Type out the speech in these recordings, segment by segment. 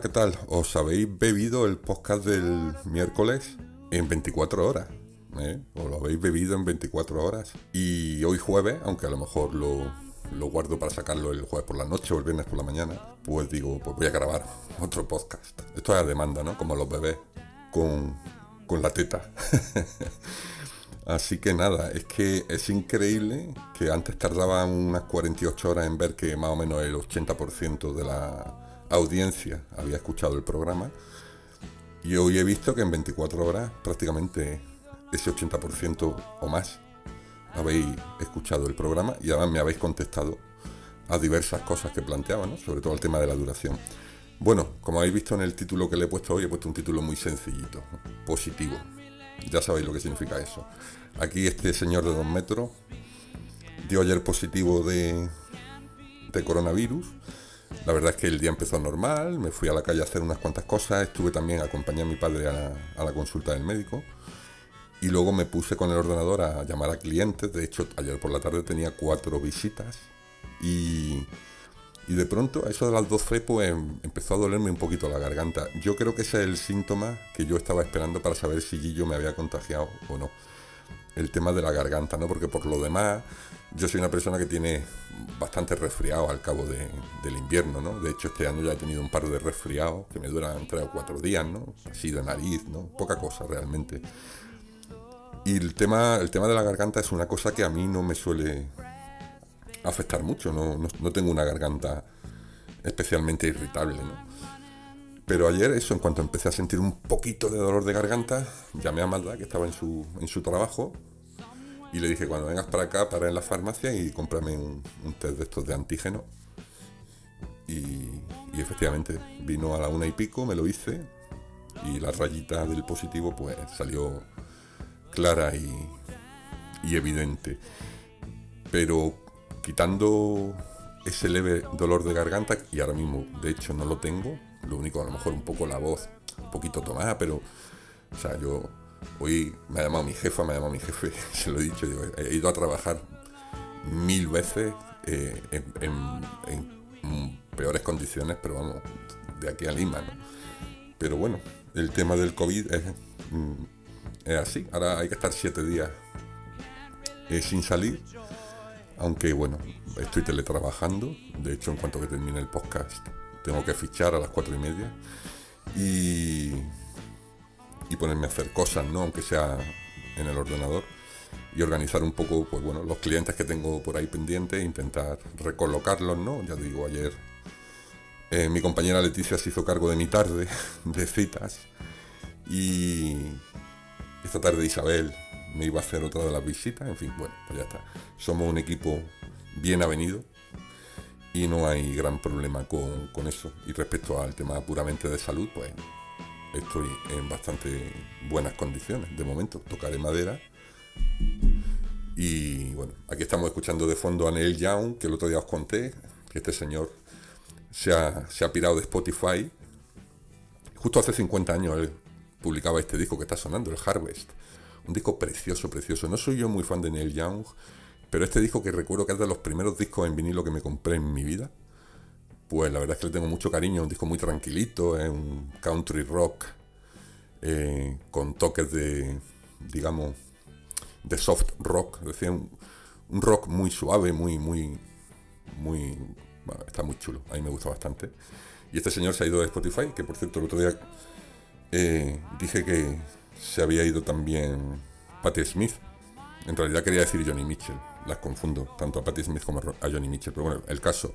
¿qué tal? ¿Os habéis bebido el podcast del miércoles en 24 horas? ¿eh? ¿Os lo habéis bebido en 24 horas? Y hoy jueves, aunque a lo mejor lo, lo guardo para sacarlo el jueves por la noche o el viernes por la mañana, pues digo, pues voy a grabar otro podcast. Esto es a demanda, ¿no? Como los bebés con, con la teta. Así que nada, es que es increíble que antes tardaba unas 48 horas en ver que más o menos el 80% de la audiencia había escuchado el programa y hoy he visto que en 24 horas prácticamente ese 80% o más habéis escuchado el programa y además me habéis contestado a diversas cosas que planteaba, sobre todo el tema de la duración. Bueno, como habéis visto en el título que le he puesto hoy, he puesto un título muy sencillito, positivo. Ya sabéis lo que significa eso. Aquí este señor de dos metros dio ayer positivo de, de coronavirus la verdad es que el día empezó normal, me fui a la calle a hacer unas cuantas cosas, estuve también a acompañar a mi padre a la, consulta del médico y luego me puse con el ordenador a llamar a clientes, de hecho ayer por la tarde tenía cuatro visitas y, y de pronto a eso de las 12 pues empezó a dolerme un poquito la garganta. Yo creo que ese es el síntoma que yo estaba esperando para saber si Guillo me había contagiado o no. El tema de la garganta, ¿no? Porque por lo demás yo soy una persona que tiene bastante resfriado al cabo del invierno, ¿no? De hecho, este año ya he tenido un par de resfriados que me duran tres o cuatro días, ¿no? Así de nariz, ¿no? Poca cosa realmente. Y el tema, el tema de la garganta es una cosa que a mí no me suele afectar mucho, no, no, tengo una garganta especialmente irritable, ¿no? Pero ayer, eso, en cuanto empecé a sentir un poquito de dolor de garganta, llamé a Malda, que estaba en su, en su trabajo, y le dije, cuando vengas para acá, para en la farmacia y cómprame un, test de estos de antígeno. Y, efectivamente, vino a la una y pico, me lo hice y la rayita del positivo pues salió clara y, y evidente. Pero quitando ese leve dolor de garganta, y ahora mismo de hecho no lo tengo, lo único a lo mejor un poco la voz, un poquito tomada, pero, o sea, yo Hoy me ha llamado mi jefa, me ha llamado mi jefe, se lo he dicho, he ido a trabajar mil veces eh, en, peores condiciones, pero vamos, de aquí a Lima, ¿no? Pero bueno, el tema del COVID es, mm, así. Ahora hay que estar siete días eh, sin salir, aunque bueno, estoy teletrabajando. De hecho, en cuanto que termine el podcast, tengo que fichar a las cuatro y media. Y y ponerme a hacer cosas, ¿no? Aunque sea en el ordenador y organizar un poco, pues bueno, los clientes que tengo por ahí pendientes, intentar recolocarlos, ¿no? Ya digo, ayer eh, mi compañera Leticia se hizo cargo de mi tarde de citas y esta tarde Isabel me iba a hacer otra de las visitas, en fin, bueno, pues ya está. Somos un equipo bien avenido y no hay gran problema con, con eso. Y respecto al tema puramente de salud, pues estoy en bastante buenas condiciones de momento. Tocaré madera. Y bueno, aquí estamos escuchando de fondo a Neil Young, que el otro día os conté, que este señor se ha, se ha pirado de Spotify. Justo hace 50 años él publicaba este disco que está sonando, el Harvest. Un disco precioso, precioso. No soy yo muy fan de Neil Young, pero este disco que recuerdo que es de los primeros discos en vinilo que me compré en mi vida pues la verdad es que le tengo mucho cariño, un disco muy tranquilito, es un country rock eh, con toques de, digamos, de soft rock, es un, rock muy suave, muy, muy, muy, está muy chulo, a mí me gusta bastante. Y este señor se ha ido de Spotify, que por cierto el otro día eh, dije que se había ido también Patti Smith. En realidad quería decir Johnny Mitchell, las confundo, tanto a Patti Smith como a Johnny Mitchell, pero bueno, el caso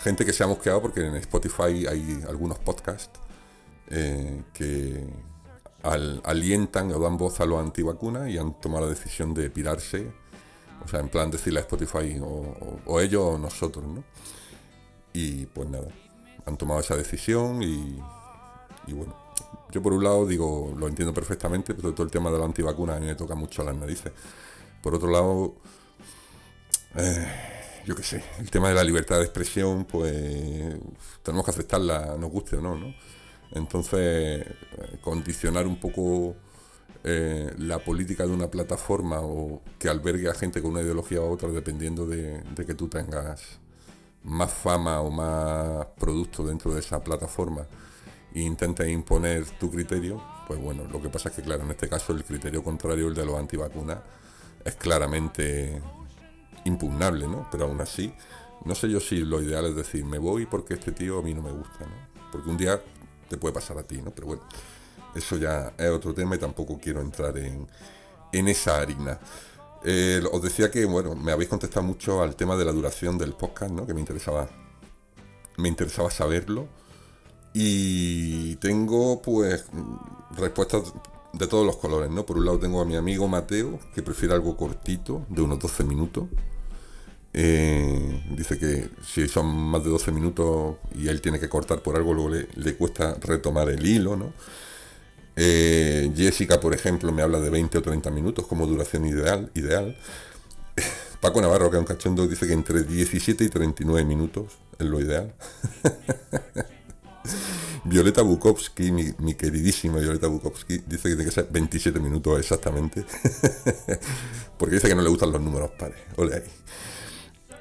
gente que se ha mosqueado porque en Spotify hay algunos podcasts eh, que alientan o dan voz a los antivacunas y han tomado la decisión de pirarse, o sea, en plan decirle a Spotify o, ellos o nosotros, ¿no? Y pues nada, han tomado esa decisión y, bueno, yo por un lado digo, lo entiendo perfectamente, pero todo el tema de la antivacuna a mí me toca mucho a las narices. Por otro lado, eh, yo qué sé, el tema de la libertad de expresión, pues tenemos que aceptarla, nos guste o no, ¿no? Entonces, eh, condicionar un poco eh, la política de una plataforma o que albergue a gente con una ideología u otra dependiendo de, que tú tengas más fama o más producto dentro de esa plataforma e intentes imponer tu criterio, pues bueno, lo que pasa es que claro, en este caso el criterio contrario, el de los antivacunas, es claramente impugnable, ¿no? Pero aún así, no sé yo si lo ideal es decir, me voy porque este tío a mí no me gusta, ¿no? Porque un día te puede pasar a ti, ¿no? Pero bueno, eso ya es otro tema y tampoco quiero entrar en, en esa harina. Eh, os decía que, bueno, me habéis contestado mucho al tema de la duración del podcast, ¿no? Que me interesaba, me interesaba saberlo. Y tengo, pues, respuestas de todos los colores, ¿no? Por un lado tengo a mi amigo Mateo, que prefiere algo cortito, de unos 12 minutos. Eh, dice que si son más de 12 minutos y él tiene que cortar por algo, luego le, cuesta retomar el hilo, ¿no? Eh, Jessica, por ejemplo, me habla de 20 o 30 minutos como duración ideal. ideal. Paco Navarro, que es un cachondo, dice que entre 17 y 39 minutos es lo ideal. Violeta Bukowski, mi, queridísima Violeta Bukowski, dice que tiene que ser 27 minutos exactamente. Porque dice que no le gustan los números pares. Ole ahí.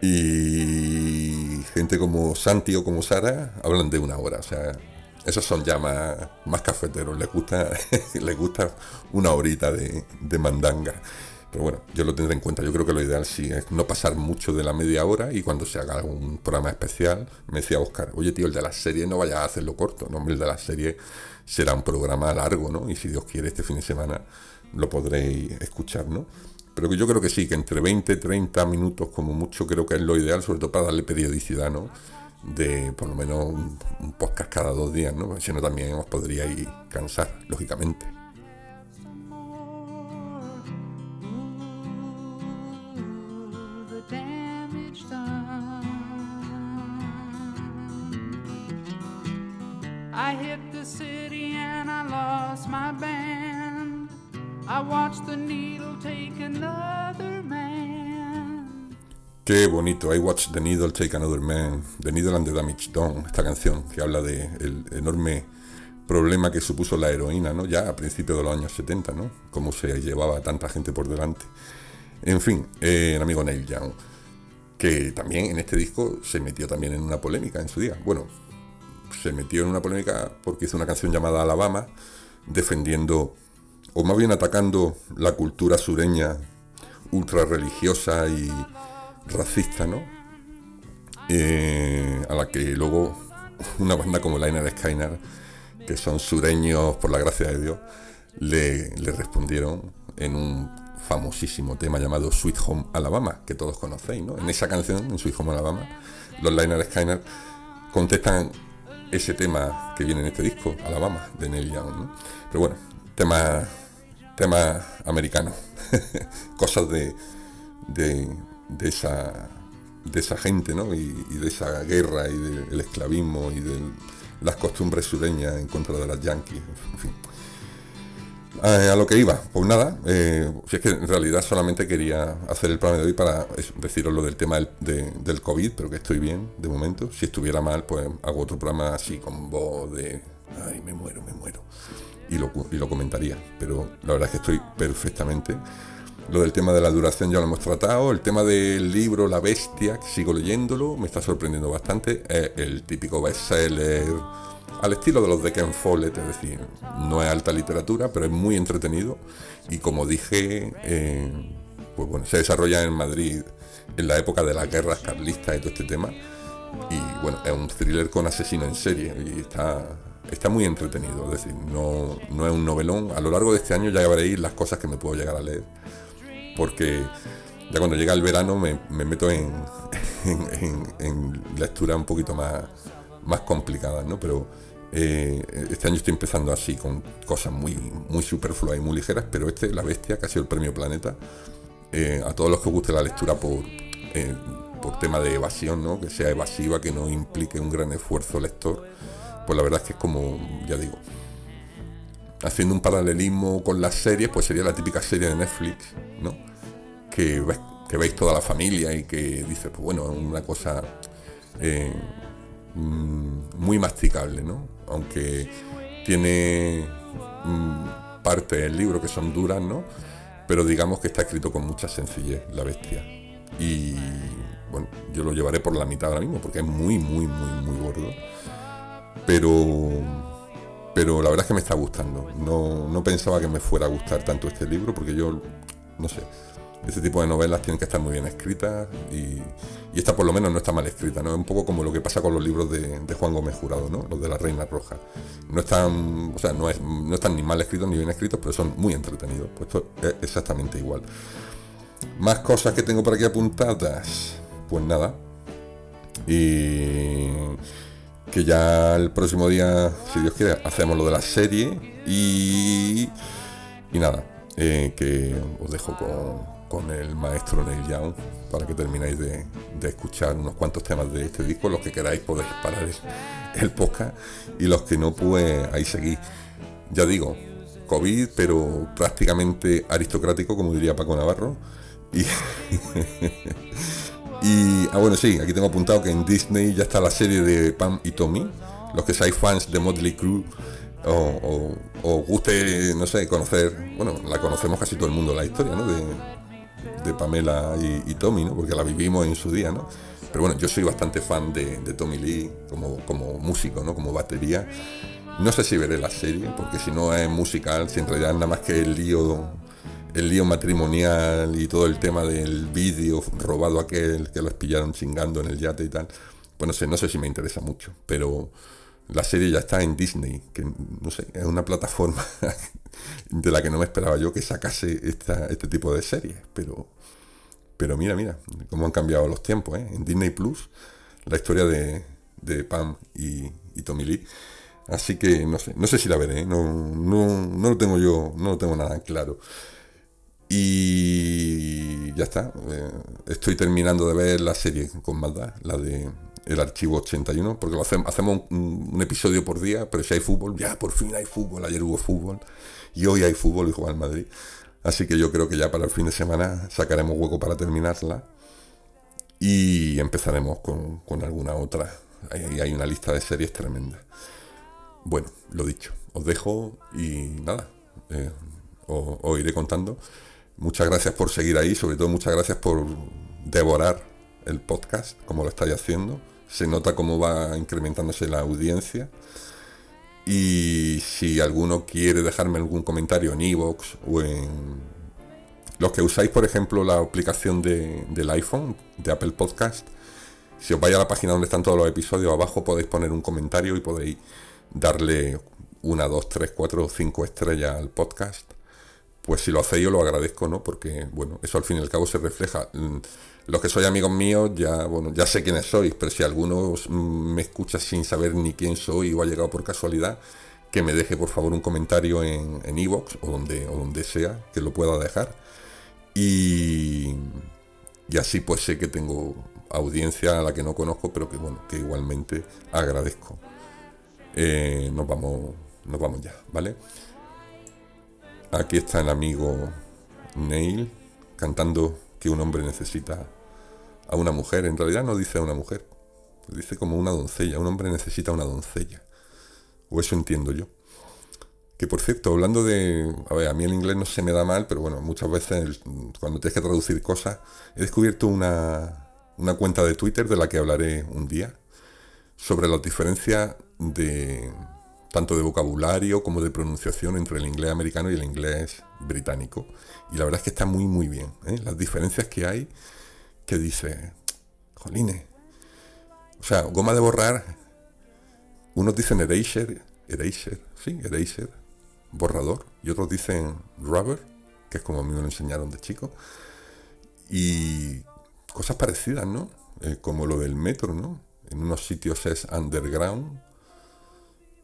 Y gente como Santi o como Sara hablan de una hora. O sea, esos son ya más, cafeteros, les gusta, les gusta una horita de, mandanga. Pero bueno, yo lo tendré en cuenta. Yo creo que lo ideal sí es no pasar mucho de la media hora y cuando se haga un programa especial, me decía Oscar, oye tío, el de la serie no vaya a hacerlo corto, no, el de la serie será un programa largo, ¿no? Y si Dios quiere, este fin de semana lo podréis escuchar, ¿no? Pero yo creo que sí, que entre 20 y 30 minutos como mucho creo que es lo ideal, sobre todo para darle periodicidad, ¿no? de por lo menos un, podcast cada dos días, ¿no? Si no también os podríais cansar, lógicamente. Qué bonito, I Watch the Needle Take Another Man, The Needle and the Damage Done, esta canción que habla del enorme problema que supuso la heroína, ¿no? Ya a principios de los años 70, ¿no? Cómo se llevaba tanta gente por delante. En fin, eh, el amigo Neil Young, que también en este disco se metió también en una polémica en su día. Bueno, se metió en una polémica porque hizo una canción llamada Alabama, defendiendo, o más bien atacando la cultura sureña ultra religiosa y racista, ¿no? Eh, a la que luego una banda como Liner Skyner, que son sureños por la gracia de Dios, le, respondieron en un famosísimo tema llamado Sweet Home Alabama, que todos conocéis, ¿no? En esa canción, en Sweet Home Alabama, los Liner Skyner contestan ese tema que viene en este disco, Alabama, de Neil Young, ¿no? Pero bueno, tema, tema americano, cosas de, de esa, de esa gente, ¿no? Y, de esa guerra y del esclavismo y de las costumbres sureñas en contra de las yanquis, en fin. a lo que iba, pues nada, eh, si es que en realidad solamente quería hacer el programa de hoy para deciros lo del tema del, del, COVID, pero que estoy bien de momento. Si estuviera mal, pues hago otro programa así con voz de, ay, me muero, me muero, y lo, y lo comentaría. Pero la verdad es que estoy perfectamente lo del tema de la duración ya lo hemos tratado. El tema del libro La Bestia, sigo leyéndolo, me está sorprendiendo bastante. Es el típico bestseller al estilo de los de Ken Follett, es decir, no es alta literatura, pero es muy entretenido. Y como dije, eh, pues bueno, se desarrolla en Madrid en la época de las guerras carlistas y todo este tema. Y bueno, es un thriller con asesino en serie y está, está muy entretenido. Es decir, no, no es un novelón. A lo largo de este año ya veréis las cosas que me puedo llegar a leer porque ya cuando llega el verano me, meto en, en, lectura un poquito más, más complicadas, ¿no? Pero eh, este año estoy empezando así, con cosas muy, muy superfluas y muy ligeras, pero este, La Bestia, que ha sido el premio Planeta, eh, a todos los que os guste la lectura por, eh, por tema de evasión, ¿no? Que sea evasiva, que no implique un gran esfuerzo lector, pues la verdad es que es como, ya digo, haciendo un paralelismo con las series, pues sería la típica serie de Netflix, ¿no? Que, veis toda la familia y que dice, pues bueno, es una cosa eh, mm, muy masticable, ¿no? Aunque tiene mm, partes del libro que son duras, ¿no? Pero digamos que está escrito con mucha sencillez, la bestia. Y bueno, yo lo llevaré por la mitad ahora mismo, porque es muy, muy, muy, muy gordo. Pero, pero la verdad es que me está gustando. No, no pensaba que me fuera a gustar tanto este libro, porque yo, no sé, este tipo de novelas tienen que estar muy bien escritas y, esta por lo menos no está mal escrita, ¿no? Es un poco como lo que pasa con los libros de, Juan Gómez Jurado, ¿no? Los de la Reina Roja. No están, o sea, no, es, no están ni mal escritos ni bien escritos, pero son muy entretenidos. Pues es exactamente igual. Más cosas que tengo por aquí apuntadas. Pues nada. Y que ya el próximo día, si Dios quiere, hacemos lo de la serie. Y, y nada, eh, que os dejo con, con el maestro Neil Young para que terminéis de, escuchar unos cuantos temas de este disco. Los que queráis podéis parar el, podcast y los que no, pues ahí seguís. Ya digo, COVID, pero prácticamente aristocrático, como diría Paco Navarro. Y, y ah, bueno, sí, aquí tengo apuntado que en Disney ya está la serie de Pam y Tommy. Los que seáis fans de Motley Crue o, o, guste, no sé, conocer, bueno, la conocemos casi todo el mundo, la historia, ¿no? De, de Pamela y, Tommy, ¿no? Porque la vivimos en su día, ¿no? Pero bueno, yo soy bastante fan de, Tommy Lee como, como músico, ¿no? Como batería. No sé si veré la serie, porque si no es musical, si en realidad nada más que el lío, el lío matrimonial y todo el tema del vídeo robado aquel que los pillaron chingando en el yate y tal, pues no sé, no sé si me interesa mucho, pero la serie ya está en Disney, que no sé, es una plataforma de la que no me esperaba yo que sacase esta, este tipo de series, pero, pero mira, mira, cómo han cambiado los tiempos, ¿eh? En Disney Plus, la historia de, de Pam y, Tommy Lee. Así que no sé, no sé si la veré, ¿eh? no, no, no, lo tengo yo, no lo tengo nada claro. Y ya está, eh, estoy terminando de ver la serie con maldad, la de el archivo 81, porque lo hacemos, hacemos un, episodio por día, pero si hay fútbol, ya por fin hay fútbol, ayer hubo fútbol, y hoy hay fútbol y juega el Madrid. Así que yo creo que ya para el fin de semana sacaremos hueco para terminarla y empezaremos con, alguna otra. Ahí hay una lista de series tremenda. Bueno, lo dicho, os dejo y nada, eh, os iré contando. Muchas gracias por seguir ahí, sobre todo muchas gracias por devorar el podcast, como lo estáis haciendo se nota cómo va incrementándose la audiencia. Y si alguno quiere dejarme algún comentario en iVoox o en los que usáis, por ejemplo, la aplicación del iPhone, de Apple Podcast, si os vais a la página donde están todos los episodios, abajo podéis poner un comentario y podéis darle una, dos, tres, cuatro cinco estrellas al podcast. Pues si lo hacéis yo lo agradezco, ¿no? Porque, bueno, eso al fin y al cabo se refleja los que sois amigos míos ya, bueno, ya sé quiénes sois, pero si alguno me escucha sin saber ni quién soy o ha llegado por casualidad, que me deje por favor un comentario en Evox o, donde, o donde sea que lo pueda dejar. Y, y así pues sé que tengo audiencia a la que no conozco, pero que bueno, que igualmente agradezco. Eh, nos vamos, nos vamos ya, ¿vale? Aquí está el amigo Neil cantando que un hombre necesita a una mujer. En realidad no dice a una mujer, dice como una doncella. Un hombre necesita una doncella. O eso entiendo yo. Que por cierto, hablando de... A ver, a mí el inglés no se me da mal, pero bueno, muchas veces cuando tienes que traducir cosas, he descubierto una, una cuenta de Twitter de la que hablaré un día, sobre las diferencias de tanto de vocabulario como de pronunciación entre el inglés americano y el inglés británico. Y la verdad es que está muy, muy bien. ¿eh? Las diferencias que hay que dice, jolines. O sea, goma de borrar, unos dicen eraser, eraser, sí, eraser, borrador, y otros dicen rubber, que es como a mí me lo enseñaron de chico. Y cosas parecidas, ¿no? Eh, como lo del metro, ¿no? En unos sitios es underground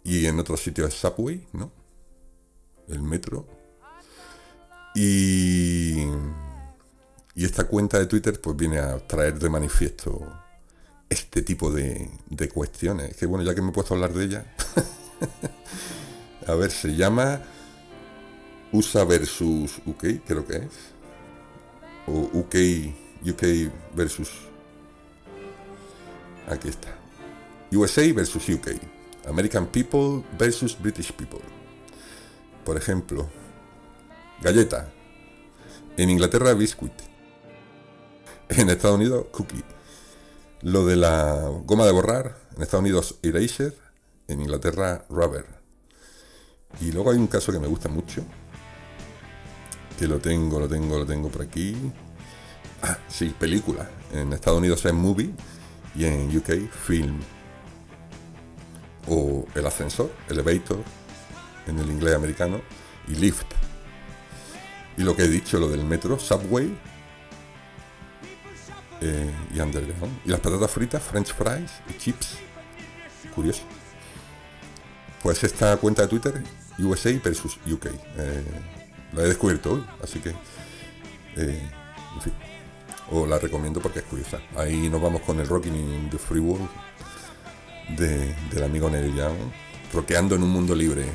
y en otros sitios es subway, ¿no? El metro. Y esta cuenta de Twitter pues viene a traer de manifiesto este tipo de, cuestiones. Que bueno, ya que me he puesto a hablar de ella, a ver, se llama USA versus UK, creo que es. O UK, UK versus... Aquí está. USA versus UK. American People versus British People. Por ejemplo, galleta. En Inglaterra, biscuit en Estados Unidos, cookie. Lo de la goma de borrar, en Estados Unidos Eraser, en Inglaterra Rubber. Y luego hay un caso que me gusta mucho, que lo tengo, lo tengo, lo tengo por aquí. Ah, sí, película. En Estados Unidos es Movie y en UK Film. O El Ascensor, Elevator, en el inglés americano, y Lift. Y lo que he dicho, lo del metro, Subway eh, y Underground. Y las patatas fritas, French fries y chips. Curioso. Pues esta cuenta de Twitter, USA versus UK. Eh, la he descubierto hoy, así que, eh, en fin, la recomiendo porque es curiosa. Ahí nos vamos con el Rocking in the Free World de, del amigo Neil Young, rockeando en un mundo libre.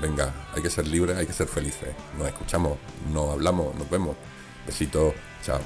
Venga, hay que ser libres, hay que ser felices. Nos escuchamos, nos hablamos, nos vemos. Besitos, chao.